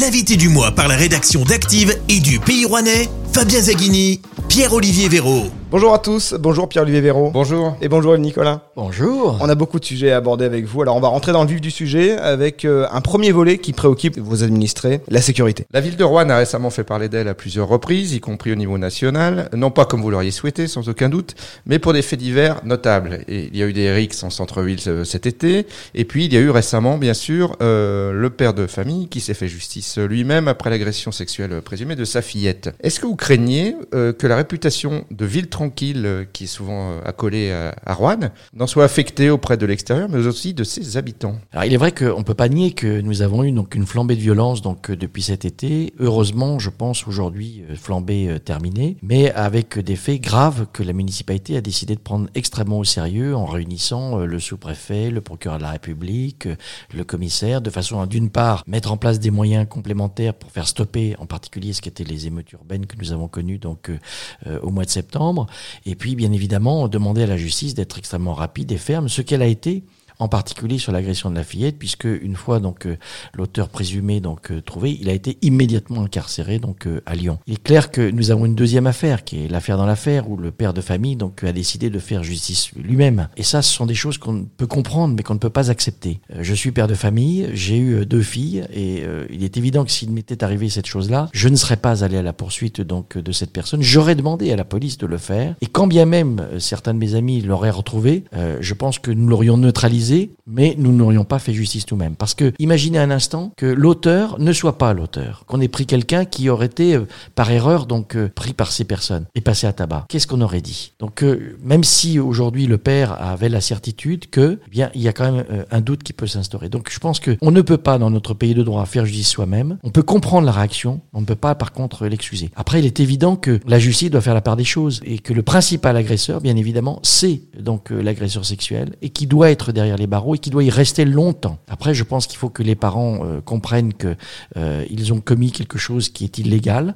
L'invité du mois par la rédaction d'Active et du Pays Rouennais, Fabien Zaghini, Pierre-Olivier Véraud. Bonjour à tous, bonjour Pierre-Olivier Véraud. Bonjour. Et bonjour Nicolas. Bonjour. On a beaucoup de sujets à aborder avec vous, alors on va rentrer dans le vif du sujet avec euh, un premier volet qui préoccupe vos administrés, la sécurité. La ville de Rouen a récemment fait parler d'elle à plusieurs reprises, y compris au niveau national, non pas comme vous l'auriez souhaité, sans aucun doute, mais pour des faits divers notables. Et il y a eu des rixes en centre-ville euh, cet été, et puis il y a eu récemment, bien sûr, euh, le père de famille qui s'est fait justice lui-même après l'agression sexuelle présumée de sa fillette. Est-ce que vous craignez euh, que la réputation de ville tranquille, euh, qui est souvent euh, accolée à, Rouen, n'en soit affectée auprès de l'extérieur, mais aussi de ses habitants Alors il est vrai qu'on peut pas nier que nous avons eu donc une flambée de violence donc depuis cet été. Heureusement, je pense aujourd'hui flambée terminée, mais avec des faits graves que la municipalité a décidé de prendre extrêmement au sérieux en réunissant le sous-préfet, le procureur de la République, le commissaire, de façon à d'une part mettre en place des moyens complémentaires pour faire stopper en particulier ce qu'étaient les émeutes urbaines que nous avons connues donc euh, euh, au mois de septembre, et puis bien évidemment demander à la justice d'être extrêmement rapide et ferme, ce qu'elle a été en particulier sur l'agression de la fillette, puisque une fois donc euh, l'auteur présumé donc euh, trouvé, il a été immédiatement incarcéré donc euh, à Lyon. Il est clair que nous avons une deuxième affaire, qui est l'affaire dans l'affaire, où le père de famille donc a décidé de faire justice lui-même. Et ça, ce sont des choses qu'on peut comprendre, mais qu'on ne peut pas accepter. Je suis père de famille, j'ai eu deux filles, et il est évident que s'il m'était arrivé cette chose-là, je ne serais pas allé à la poursuite donc de cette personne. J'aurais demandé à la police de le faire, et quand bien même certains de mes amis l'auraient retrouvé, je pense que nous l'aurions neutralisé, mais nous n'aurions pas fait justice nous-mêmes. Parce que imaginez un instant que l'auteur ne soit pas l'auteur, qu'on ait pris quelqu'un qui aurait été euh, par erreur donc euh, pris par ces personnes et passé à tabac. Qu'est-ce qu'on aurait dit? Donc euh, même si aujourd'hui le père avait la certitude que, eh bien, il y a quand même un doute qui peut s'instaurer. Donc je pense que on ne peut pas dans notre pays de droit faire justice soi-même. On peut comprendre la réaction, on ne peut pas par contre l'excuser. Après, il est évident que la justice doit faire la part des choses et que le principal agresseur, bien évidemment, c'est donc l'agresseur sexuel et qui doit être derrière les barreaux et qui doit y rester longtemps. Après, je pense qu'il faut que les parents euh, comprennent que euh, ils ont commis quelque chose qui est illégal.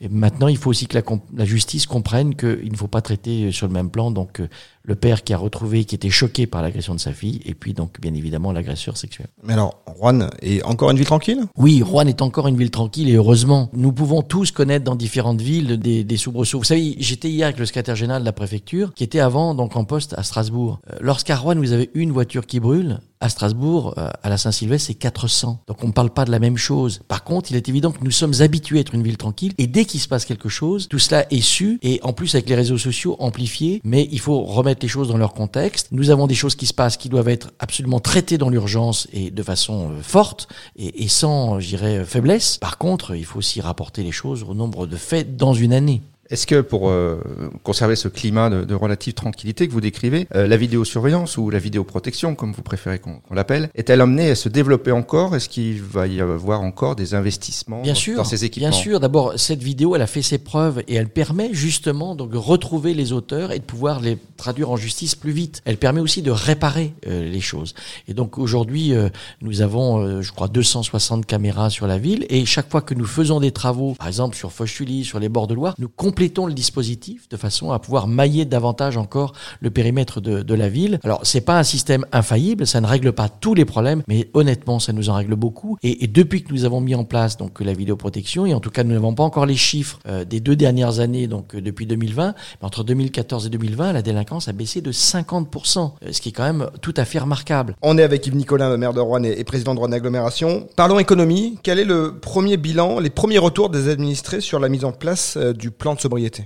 Et maintenant, il faut aussi que la, la justice comprenne qu'il ne faut pas traiter sur le même plan donc euh, le père qui a retrouvé, qui était choqué par l'agression de sa fille, et puis donc bien évidemment l'agresseur sexuel. Mais alors, Rouen est encore une ville tranquille? Oui, Rouen est encore une ville tranquille et heureusement. Nous pouvons tous connaître dans différentes villes des, des soubresauts. Vous savez, j'étais hier avec le secrétaire général de la préfecture qui était avant donc en poste à Strasbourg. Euh, Lorsqu'à Rouen vous avez une voiture qui brûle, à Strasbourg, euh, à la Saint-Sylvestre, c'est 400. Donc on ne parle pas de la même chose. Par contre, il est évident que nous sommes habitués à être une ville tranquille et dès qu'il se passe quelque chose, tout cela est su et en plus avec les réseaux sociaux amplifiés, mais il faut remettre les choses dans leur contexte. Nous avons des choses qui se passent qui doivent être absolument traitées dans l'urgence et de façon euh, forte et, sans, euh, faiblesse. Par contre, il faut aussi rapporter les choses au nombre de faits dans une année. Est-ce que pour euh, conserver ce climat de, de relative tranquillité que vous décrivez, euh, la vidéosurveillance ou la vidéoprotection, comme vous préférez qu'on qu'on l'appelle, est-elle amenée à se développer encore? Est-ce qu'il va y avoir encore des investissements Bien sûr, dans ces équipements? bien sûr. D'abord, cette vidéo, elle a fait ses preuves et elle permet justement donc de retrouver les auteurs et de pouvoir les traduire en justice plus vite. Elle permet aussi de réparer euh, les choses. Et donc aujourd'hui, euh, nous avons, euh, je crois, 260 caméras sur la ville et chaque fois que nous faisons des travaux, par exemple sur Fauchuli, sur les bords de Loire, nous complétons le dispositif de façon à pouvoir mailler davantage encore le périmètre de, la ville. Alors, c'est pas un système infaillible, ça ne règle pas tous les problèmes, mais honnêtement, ça nous en règle beaucoup. Et, depuis que nous avons mis en place donc la vidéoprotection, et en tout cas, nous n'avons pas encore les chiffres euh, des deux dernières années, donc euh, depuis 2020, mais entre 2014 et 2020, la délinquance a baissé de 50%, euh, ce qui est quand même tout à fait remarquable. On est avec Yves Nicolin, maire de Rouen et président de Rouen Agglomération. Parlons économie. Quel est le premier bilan, les premiers retours des administrés sur la mise en place du plan de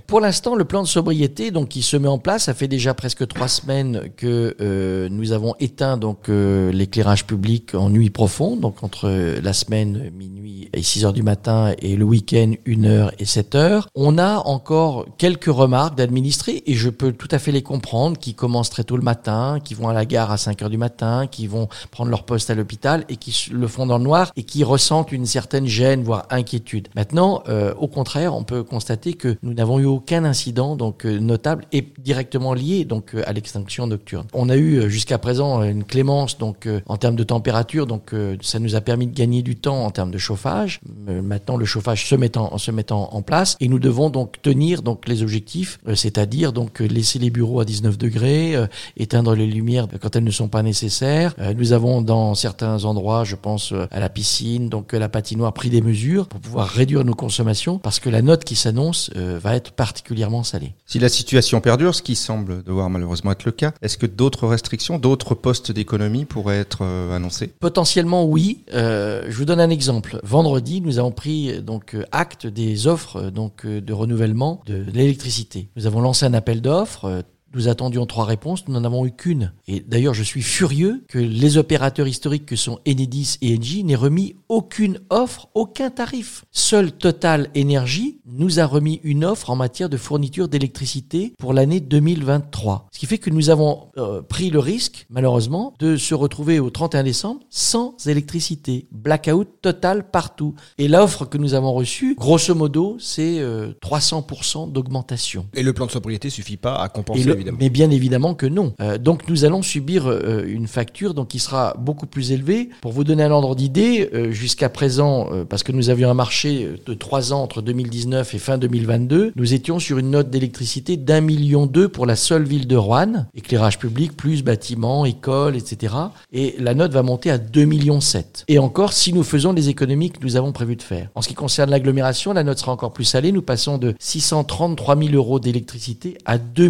Pour l'instant, le plan de sobriété, donc qui se met en place, ça fait déjà presque trois semaines que euh, nous avons éteint donc euh, l'éclairage public en nuit profonde, donc entre la semaine minuit et 6 heures du matin et le week-end 1 heure et 7 heures. On a encore quelques remarques d'administrés et je peux tout à fait les comprendre, qui commencent très tôt le matin, qui vont à la gare à 5 heures du matin, qui vont prendre leur poste à l'hôpital et qui le font dans le noir et qui ressentent une certaine gêne, voire inquiétude. Maintenant, euh, au contraire, on peut constater que n'avons eu aucun incident donc euh, notable et directement lié donc euh, à l'extinction nocturne. On a eu euh, jusqu'à présent une clémence donc en termes de température, donc ça nous a permis de gagner du temps en termes de chauffage. Maintenant, le chauffage se met en, se met en, place et nous devons donc tenir donc les objectifs, c'est-à-dire donc laisser les bureaux à 19 degrés, éteindre les lumières quand elles ne sont pas nécessaires. Nous avons dans certains endroits, je pense à la piscine, donc la patinoire, pris des mesures pour pouvoir réduire nos consommations parce que la note qui s'annonce euh, va être particulièrement salée. Si la situation perdure, ce qui semble devoir malheureusement être le cas, est-ce que d'autres restrictions, d'autres postes d'économie pourraient être euh, annoncés? Potentiellement oui. Euh, je vous donne un exemple. Vendredi, nous avons pris euh, donc acte des offres donc de renouvellement de l'électricité. Nous avons lancé un appel d'offres. Euh, nous attendions trois réponses, nous n'en avons eu qu'une. Et d'ailleurs, je suis furieux que les opérateurs historiques que sont Enedis et Engie n'aient remis aucune offre, aucun tarif. Seul Total Energy nous a remis une offre en matière de fourniture d'électricité pour l'année 2023. Ce qui fait que nous avons euh, pris le risque, malheureusement, de se retrouver au 31 décembre sans électricité. Blackout total partout. Et l'offre que nous avons reçue, grosso modo, c'est euh, 300% d'augmentation. Et le plan de sobriété suffit pas à Et compenser, le- mais bien évidemment que non. Euh, donc nous allons subir euh, une facture donc qui sera beaucoup plus élevée. Pour vous donner un ordre d'idée, euh, jusqu'à présent, euh, parce que nous avions un marché de trois ans entre 2019 et fin 2022, nous étions sur une note d'électricité d'un million deux pour la seule ville de Rouen, éclairage public plus bâtiments, écoles, etc. Et la note va monter à 2 millions 7. Et encore, si nous faisons les économies que nous avons prévu de faire. En ce qui concerne l'agglomération, la note sera encore plus salée. Nous passons de 633 000 euros d'électricité à 2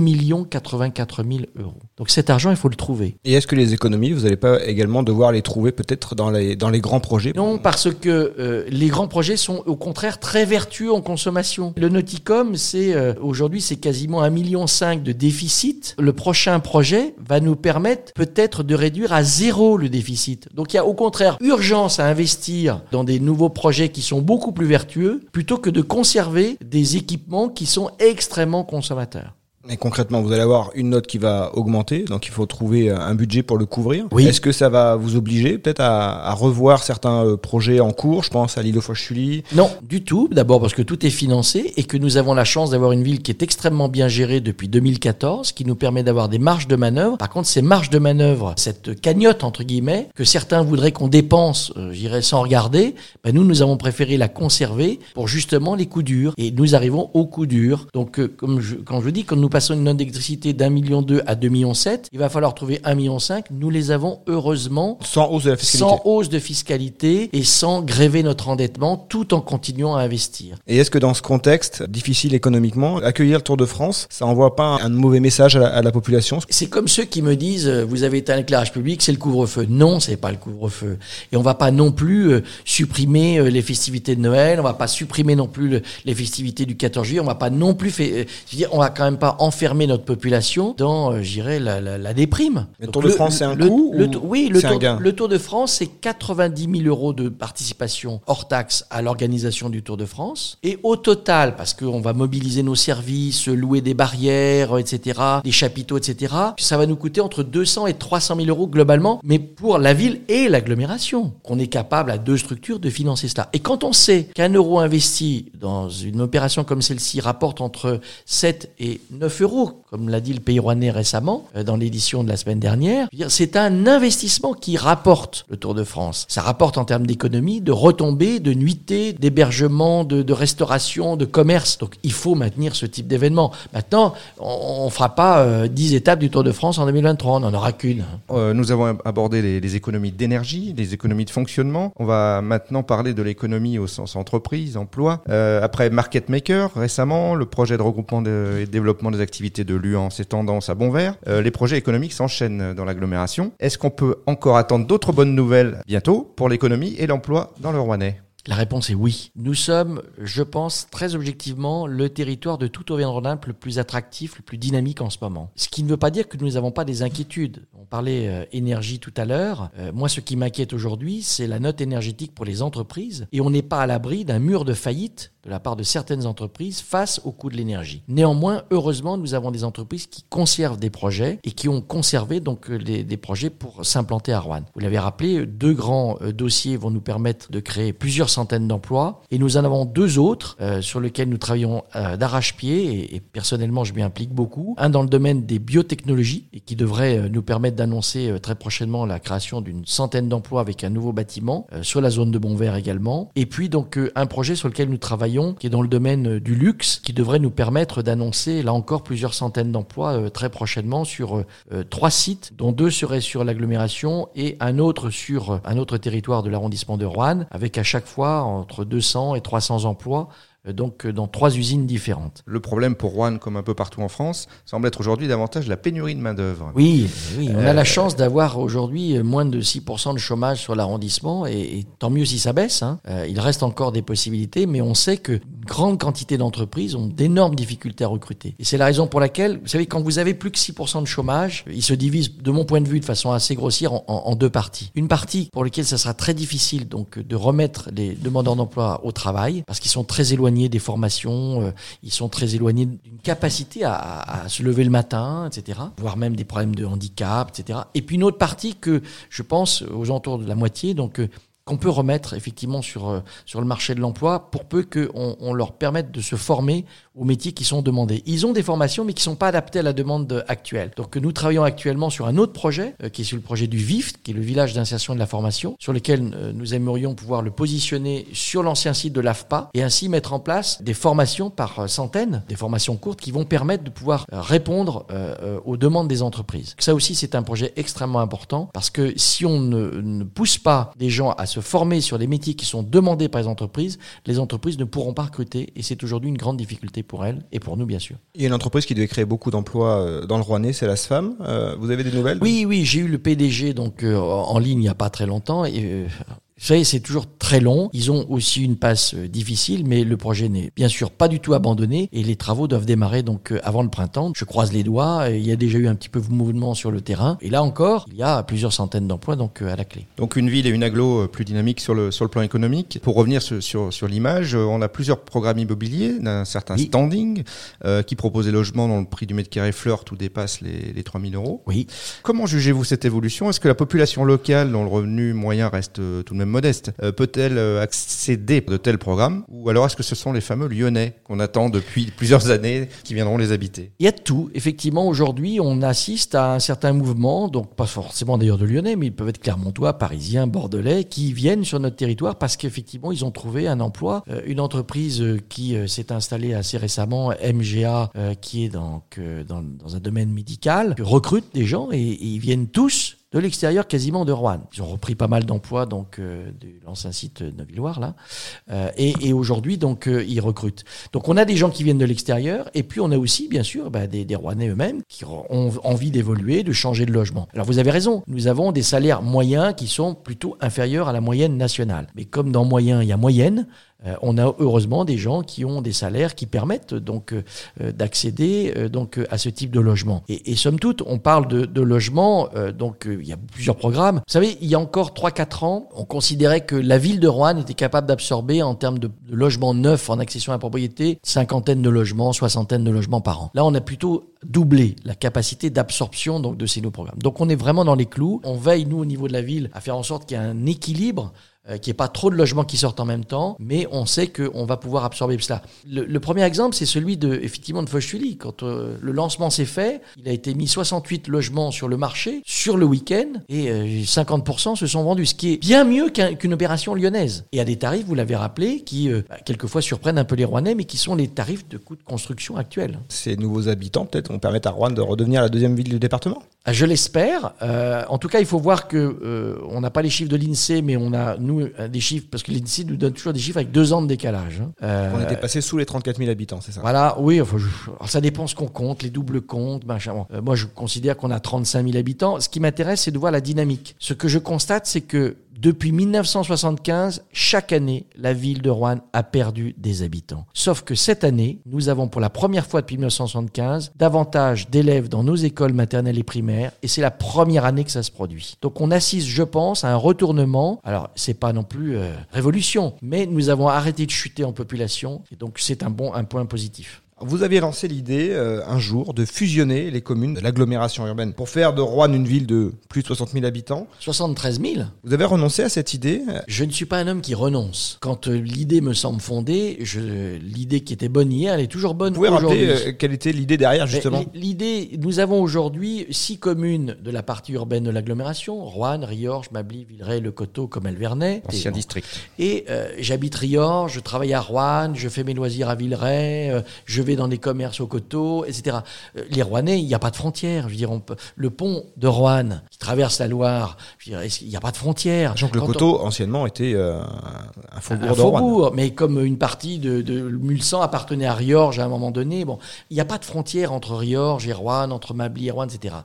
84 000 euros. Donc cet argent, il faut le trouver. Et est-ce que les économies, vous n'allez pas également devoir les trouver peut-être dans les, dans les grands projets? Non, parce que euh, les grands projets sont au contraire très vertueux en consommation. Le Nauticom, c'est euh, aujourd'hui c'est quasiment un million cinq de déficit. Le prochain projet va nous permettre peut-être de réduire à zéro le déficit. Donc il y a au contraire urgence à investir dans des nouveaux projets qui sont beaucoup plus vertueux plutôt que de conserver des équipements qui sont extrêmement consommateurs. Et concrètement, vous allez avoir une note qui va augmenter, donc il faut trouver euh, un budget pour le couvrir. Oui. Est-ce que ça va vous obliger peut-être à, à revoir certains euh, projets en cours? Je pense à l'île aux Foch-Sully. Non, du tout. D'abord parce que tout est financé et que nous avons la chance d'avoir une ville qui est extrêmement bien gérée depuis 2014, qui nous permet d'avoir des marges de manœuvre. Par contre, ces marges de manœuvre, cette cagnotte entre guillemets, que certains voudraient qu'on dépense, euh, j'irais sans regarder, ben nous, nous avons préféré la conserver pour justement les coups durs. Et nous arrivons aux coups durs. Donc, euh, comme je, quand je vous dis, quand nous passons une note d'électricité d'un million deux à deux millions sept, il va falloir trouver un million cinq. Nous les avons heureusement Sans hausse de la fiscalité. sans hausse de fiscalité et sans gréver notre endettement tout en continuant à investir. Et est-ce que dans ce contexte difficile économiquement, accueillir le Tour de France, ça envoie pas un mauvais message à la, à la population? C'est comme ceux qui me disent euh, vous avez éteint l'éclairage public, c'est le couvre-feu. Non, c'est pas le couvre-feu. Et on va pas non plus euh, supprimer euh, les festivités de Noël, on va pas supprimer non plus le- les festivités du 14 juillet, on va pas non plus fait, je veux dire, on va quand même pas enfermer notre population dans, euh, je dirais, la, la, la déprime. Le Donc Tour de France, c'est un le, coût le ou Oui, le tour, le Tour de France, c'est 90 000 euros de participation hors taxe à l'organisation du Tour de France. Et au total, parce qu'on va mobiliser nos services, louer des barrières, etc., des chapiteaux, etc., ça va nous coûter entre 200 et 300 000 euros globalement, mais pour la ville et l'agglomération. On est capable à deux structures de financer cela. Et quand on sait qu'un euro investi dans une opération comme celle-ci rapporte entre 7 et 9 euros, comme l'a dit le pays rouennais récemment, euh, dans l'édition de la semaine dernière, c'est un investissement qui rapporte le Tour de France. Ça rapporte en termes d'économie, de retombées, de nuitées, d'hébergement, de, restauration, de commerce. Donc il faut maintenir ce type d'événement. Maintenant, on ne fera pas euh, 10 étapes du Tour de France en 2023, on n'en aura qu'une. Euh, nous avons abordé les, économies d'énergie, les économies de fonctionnement. On va maintenant parler de l'économie au sens entreprise, emploi. Euh, après Market Maker, récemment, le projet de regroupement et développement des activités de Luan s'est tendance à bon vert. Euh, les projets économiques s'enchaînent dans l'agglomération. Est-ce qu'on peut encore attendre d'autres bonnes nouvelles bientôt pour l'économie et l'emploi dans le Rouennais La réponse est oui. Nous sommes, je pense, très objectivement, le territoire de tout Auvergne-Rhône-Alpes le plus attractif, le plus dynamique en ce moment. Ce qui ne veut pas dire que nous n'avons pas des inquiétudes. On parlait euh, énergie tout à l'heure. Euh, moi, ce qui m'inquiète aujourd'hui, c'est la note énergétique pour les entreprises. Et on n'est pas à l'abri d'un mur de faillite de la part de certaines entreprises face au coût de l'énergie. Néanmoins, heureusement, nous avons des entreprises qui conservent des projets et qui ont conservé donc des projets pour s'implanter à Rouen. Vous l'avez rappelé, deux grands dossiers vont nous permettre de créer plusieurs centaines d'emplois et nous en avons deux autres sur lesquels nous travaillons d'arrache-pied et, personnellement je m'y implique beaucoup. Un dans le domaine des biotechnologies et qui devrait nous permettre d'annoncer très prochainement la création d'une centaine d'emplois avec un nouveau bâtiment euh, sur la zone de Bonvert également. Et puis donc euh, un projet sur lequel nous travaillons qui est dans le domaine euh, du luxe qui devrait nous permettre d'annoncer là encore plusieurs centaines d'emplois très prochainement sur trois sites dont deux seraient sur l'agglomération et un autre sur un autre territoire de l'arrondissement de Roanne avec à chaque fois entre 200 et 300 emplois euh, donc euh, dans trois usines différentes. Le problème pour Rouen, comme un peu partout en France, semble être aujourd'hui davantage la pénurie de main-d'œuvre. Oui, oui, on a la chance d'avoir aujourd'hui moins de 6% de chômage sur l'arrondissement, et, tant mieux si ça baisse. Hein. Euh, il reste encore des possibilités, mais on sait que grande quantité d'entreprises ont d'énormes difficultés à recruter. Et c'est la raison pour laquelle, vous savez, quand vous avez plus que 6% de chômage, il se divise, de mon point de vue, de façon assez grossière, en, en deux parties. Une partie pour laquelle ça sera très difficile donc de remettre les demandeurs d'emploi au travail, parce qu'ils sont très éloignés des formations, euh, ils sont très éloignés d'une capacité à, se lever le matin, etc. Voire même des problèmes de handicap, etc. Et puis une autre partie que je pense aux entours de la moitié, donc euh, qu'on peut remettre effectivement sur, euh, sur le marché de l'emploi pour peu qu'on on leur permette de se former aux métiers qui sont demandés. Ils ont des formations mais qui sont pas adaptées à la demande actuelle. Donc nous travaillons actuellement sur un autre projet euh, qui est sur le projet du VIF, qui est le village d'insertion de la formation, sur lequel euh, nous aimerions pouvoir le positionner sur l'ancien site de l'AFPA et ainsi mettre en place des formations par centaines, des formations courtes qui vont permettre de pouvoir répondre aux demandes des entreprises. Ça aussi c'est un projet extrêmement important parce que si on ne, ne pousse pas des gens à se se former sur les métiers qui sont demandés par les entreprises, les entreprises ne pourront pas recruter et c'est aujourd'hui une grande difficulté pour elles et pour nous bien sûr. Il y a une entreprise qui devait créer beaucoup d'emplois euh, dans le Rouennais, c'est la SFAM. Euh, vous avez des nouvelles? Oui, oui, j'ai eu le PDG donc euh, en ligne il n'y a pas très longtemps et vous savez, c'est toujours très long. Ils ont aussi une passe euh, difficile, mais le projet n'est bien sûr pas du tout abandonné et les travaux doivent démarrer donc euh, avant le printemps. Je croise les doigts. Il y a déjà eu un petit peu de mouvement sur le terrain. Et là encore, il y a plusieurs centaines d'emplois donc euh, à la clé. Donc une ville et une aglo plus dynamique sur le, sur le plan économique. Pour revenir sur, sur, sur l'image, on a plusieurs programmes immobiliers d'un certain standing qui proposent des logements dont le prix du mètre carré fleur tout dépasse les, les 3000 euros. Oui. Comment jugez-vous cette évolution? Est-ce que la population locale dont le revenu moyen reste tout de même modeste, euh, peut-elle euh, accéder à de tels programmes Ou alors est-ce que ce sont les fameux Lyonnais qu'on attend depuis plusieurs années qui viendront les habiter? Il y a tout. Effectivement, aujourd'hui, on assiste à un certain mouvement, donc pas forcément d'ailleurs de Lyonnais, mais ils peuvent être clermontois, parisiens, bordelais, qui viennent sur notre territoire parce qu'effectivement, ils ont trouvé un emploi. Euh, une entreprise qui s'est installée assez récemment, MGA, qui est donc dans, dans un domaine médical, recrute des gens et, et ils viennent tous de l'extérieur quasiment de Rouen. Ils ont repris pas mal d'emplois donc euh, de l'ancien site de Villoire là, euh, et, et aujourd'hui donc euh, ils recrutent. Donc on a des gens qui viennent de l'extérieur et puis on a aussi bien sûr bah, des, des Rouennais eux-mêmes qui ont envie d'évoluer, de changer de logement. Alors vous avez raison, nous avons des salaires moyens qui sont plutôt inférieurs à la moyenne nationale. Mais comme dans moyen il y a moyenne, on a heureusement des gens qui ont des salaires qui permettent donc euh, d'accéder euh, donc à ce type de logement. Et, et somme toute, on parle de, de logement, donc il y a plusieurs programmes. Vous savez, il y a encore 3-4 ans, on considérait que la ville de Rouen était capable d'absorber en termes de, de logements neufs en accession à la propriété, cinquantaine de logements, soixantaine de logements par an. Là, on a plutôt doublé la capacité d'absorption donc de ces nouveaux programmes. Donc on est vraiment dans les clous. On veille nous au niveau de la ville à faire en sorte qu'il y ait un équilibre euh, qu'il n'y ait pas trop de logements qui sortent en même temps, mais on sait qu'on va pouvoir absorber cela. Le, le premier exemple, c'est celui de, effectivement, de Fauchuli. Quand euh, le lancement s'est fait, il a été mis 68 logements sur le marché, sur le week-end, et 50% euh, se sont vendus, ce qui est bien mieux qu'une opération lyonnaise. Et à des tarifs, vous l'avez rappelé, qui bah, quelquefois surprennent un peu les Rouennais, mais qui sont les tarifs de coûts de construction actuels. Ces nouveaux habitants, peut-être, vont permettre à Rouen de redevenir la deuxième ville du département? Ah, Je l'espère. en tout cas, il faut voir que on n'a pas les chiffres de l'INSEE, mais on a, nous, euh, des chiffres, parce que l'INSEE nous donne toujours des chiffres avec deux ans de décalage. Hein. Euh, on était passé sous les 34 000 habitants, c'est ça? Voilà, oui, enfin, ça dépend ce qu'on compte, les doubles comptes, machin. Euh, moi, je considère qu'on a 35 000 habitants. Ce qui m'intéresse, c'est de voir la dynamique. Ce que je constate, c'est que Depuis 1975, chaque année, la ville de Rouen a perdu des habitants. Sauf que cette année, nous avons pour la première fois depuis 1975 davantage d'élèves dans nos écoles maternelles et primaires et c'est la première année que ça se produit. Donc on assiste, je pense, à un retournement. Alors c'est pas non plus euh, révolution, mais nous avons arrêté de chuter en population et donc c'est un bon un point positif. Vous aviez lancé l'idée euh, un jour de fusionner les communes de l'agglomération urbaine pour faire de Rouen une ville de plus de 60 000 habitants. 73 000 Vous avez renoncé à cette idée? Je ne suis pas un homme qui renonce. Quand euh, l'idée me semble fondée, je, l'idée qui était bonne hier, elle est toujours bonne Vous pouvez aujourd'hui. rappeler euh, quelle était l'idée derrière justement? Mais L'idée, nous avons aujourd'hui six communes de la partie urbaine de l'agglomération Rouen, Riorges, Mably, Villeray, Le Coteau, comme Vernet. Ancien Et, district. et euh, j'habite Riorges, je travaille à Rouen, je fais mes loisirs à Villeray, euh, je vais dans des commerces au Coteau, etc. Euh, les Rouennais, il n'y a pas de frontières. Je veux dire, on peut- le pont de Rouen qui traverse la Loire, je veux dire, est-ce qu'il n'y a pas de frontières? Sachant que le on- coteau anciennement était euh, un faubourg un de Rouen. faubourg, mais comme une partie de, de Mulsan appartenait à Riorges à un moment donné, bon, il n'y a pas de frontière entre Riorges et Rouen, entre Mably et Rouen, etc.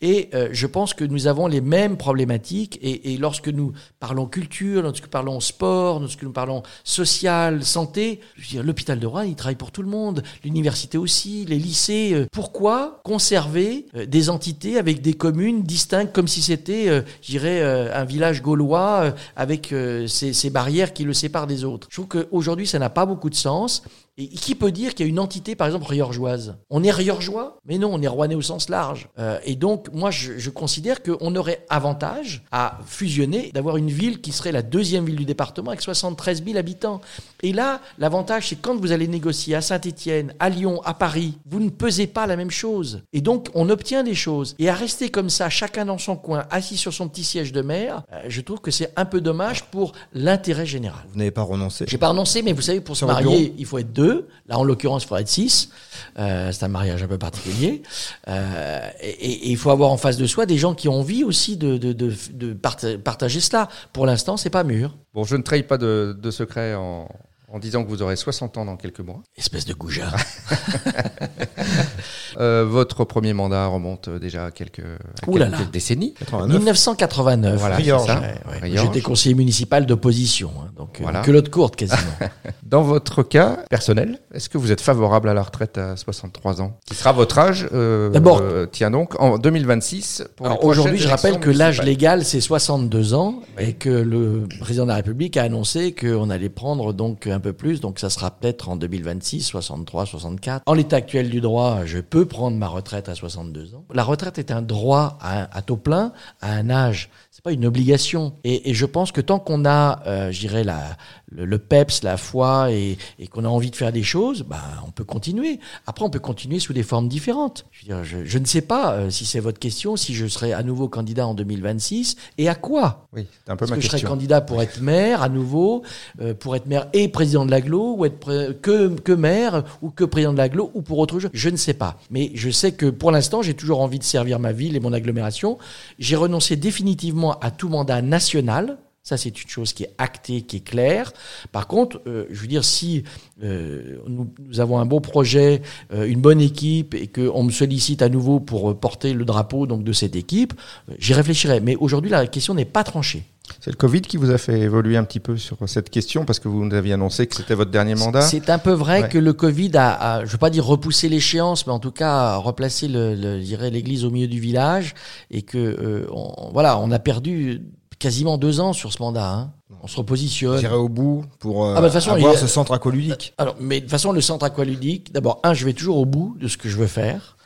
Et euh, je pense que nous avons les mêmes problématiques. Et, et lorsque nous parlons culture, lorsque nous parlons sport, lorsque nous parlons social, santé, je veux dire, l'hôpital de Rouen, il travaille pour tout le monde, l'université aussi, les lycées. euh, pourquoi conserver euh, des entités avec des communes distinctes comme si c'était, euh, je dirais, un village gaulois avec ces, ces barrières qui le séparent des autres? Je trouve qu'aujourd'hui, ça n'a pas beaucoup de sens. Et qui peut dire qu'il y a une entité, par exemple, riorgeoise? On est riorgeois? Mais non, on est rouennais au sens large. Euh, et donc, moi, je, je considère qu'on aurait avantage à fusionner, d'avoir une ville qui serait la deuxième ville du département avec 73 000 habitants. Et là, l'avantage, c'est quand vous allez négocier à Saint-Étienne, à Lyon, à Paris, vous ne pesez pas la même chose. Et donc, on obtient des choses. Et à rester comme ça, chacun dans son coin, assis sur son petit siège de maire, euh, je trouve que c'est un peu dommage pour l'intérêt général. Vous n'avez pas renoncé? J'ai pas renoncé, mais vous savez, pour se marier, bureau? il faut être deux. Là, en l'occurrence, il faudrait être six. Euh, c'est un mariage un peu particulier. Euh, et, il faut avoir en face de soi des gens qui ont envie aussi de, de, de, de parta- partager cela. Pour l'instant, c'est pas mûr. Bon, je ne trahis pas de, de secret en, en disant que vous aurez 60 ans dans quelques mois. Espèce de goujat. Euh, votre premier mandat remonte déjà à quelques, à Ouh là quelques là. décennies. 89. 1989. Voilà. Ouais. J'étais conseiller municipal d'opposition, hein, donc euh, Voilà. culotte courte quasiment. Dans votre cas personnel, est-ce que vous êtes favorable à la retraite à 63 ans Qui sera votre âge euh, D'abord- euh, Tiens donc, en 2026. pour les Alors aujourd'hui, je rappelle que l'âge légal c'est 62 ans et que le président de la République a annoncé qu'on allait prendre donc un peu plus, donc ça sera peut-être en 2026, 63, 64. En l'état actuel du droit, je peux prendre ma retraite à 62 ans. La retraite est un droit à, à taux plein, à un âge. C'est pas une obligation. Et, et je pense que tant qu'on a, euh, je dirais la, le, le peps, la foi et, et qu'on a envie de faire des choses, bah, on peut continuer. Après, on peut continuer sous des formes différentes. Je, veux dire, je, je ne sais pas euh, si c'est votre question, si je serai à nouveau candidat en 2026 et à quoi? Oui, c'est un peu ma que je serai question. candidat pour être maire à nouveau, euh, pour être maire et président de l'agglo, ou être que, que maire, ou que président de l'agglo, ou pour autre chose? Je ne sais pas. Mais je sais que pour l'instant, j'ai toujours envie de servir ma ville et mon agglomération. J'ai renoncé définitivement à tout mandat national. Ça, c'est une chose qui est actée, qui est claire. Par contre, euh, je veux dire, si euh, nous, nous avons un beau projet, euh, une bonne équipe, et qu'on me sollicite à nouveau pour porter le drapeau donc de cette équipe, j'y réfléchirai. Mais aujourd'hui, la question n'est pas tranchée. C'est le Covid qui vous a fait évoluer un petit peu sur cette question parce que vous nous aviez annoncé que c'était votre dernier mandat. C'est un peu vrai Ouais. que le Covid a, a, je veux pas dire repoussé l'échéance, mais en tout cas a replacé le, le- l'église au milieu du village et que euh, on, voilà, on a perdu quasiment deux ans sur ce mandat. Hein. On se repositionne. J'irai au bout pour euh, Ah bah, façon, avoir il ce centre aqualudique. Alors, mais de toute façon, le centre aqualudique, d'abord, un, je vais toujours au bout de ce que je veux faire.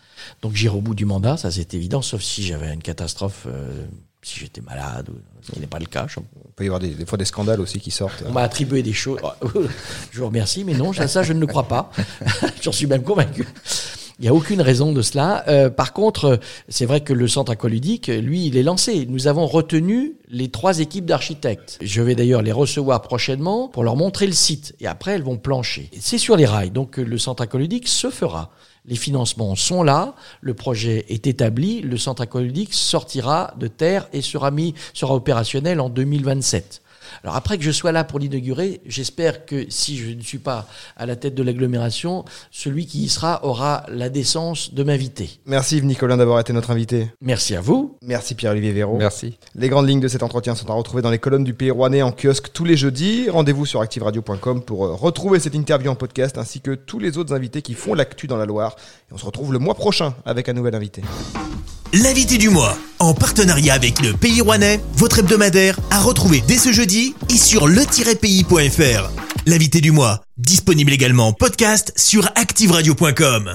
Donc, j'irai au bout du mandat, ça c'est évident, sauf si j'avais une catastrophe, euh, si j'étais malade, ce qui n'est pas le cas. je- Il peut y avoir des, des fois des scandales aussi qui sortent. On m'a attribué des choses. Je vous remercie, mais non, ça, ça, je ne le crois pas. J'en suis même convaincu. Il n'y a aucune raison de cela. Euh, par contre, c'est vrai que le centre aqualudique, lui, il est lancé. Nous avons retenu les trois équipes d'architectes. Je vais d'ailleurs les recevoir prochainement pour leur montrer le site. Et après, elles vont plancher. C'est sur les rails. Donc, le centre aqualudique se fera. Les financements sont là, le projet est établi, le centre aqualudique sortira de terre et sera mis, sera opérationnel en 2027. Alors après que je sois là pour l'inaugurer, j'espère que si je ne suis pas à la tête de l'agglomération, celui qui y sera aura la décence de m'inviter. Merci Yves Nicolin d'avoir été notre invité. Merci à vous. Merci Pierre-Olivier Véraud. Merci. Les grandes lignes de cet entretien sont à retrouver dans les colonnes du Pays Rouennais en kiosque tous les jeudis. Rendez-vous sur activeradio.com pour euh, retrouver cette interview en podcast ainsi que tous les autres invités qui font l'actu dans la Loire. Et on se retrouve le mois prochain avec un nouvel invité. L'invité du mois, en partenariat avec le Pays Rouennais, votre hebdomadaire, à retrouver dès ce jeudi et sur le-pays.fr. L'invité du mois, disponible également en podcast sur activeradio.com.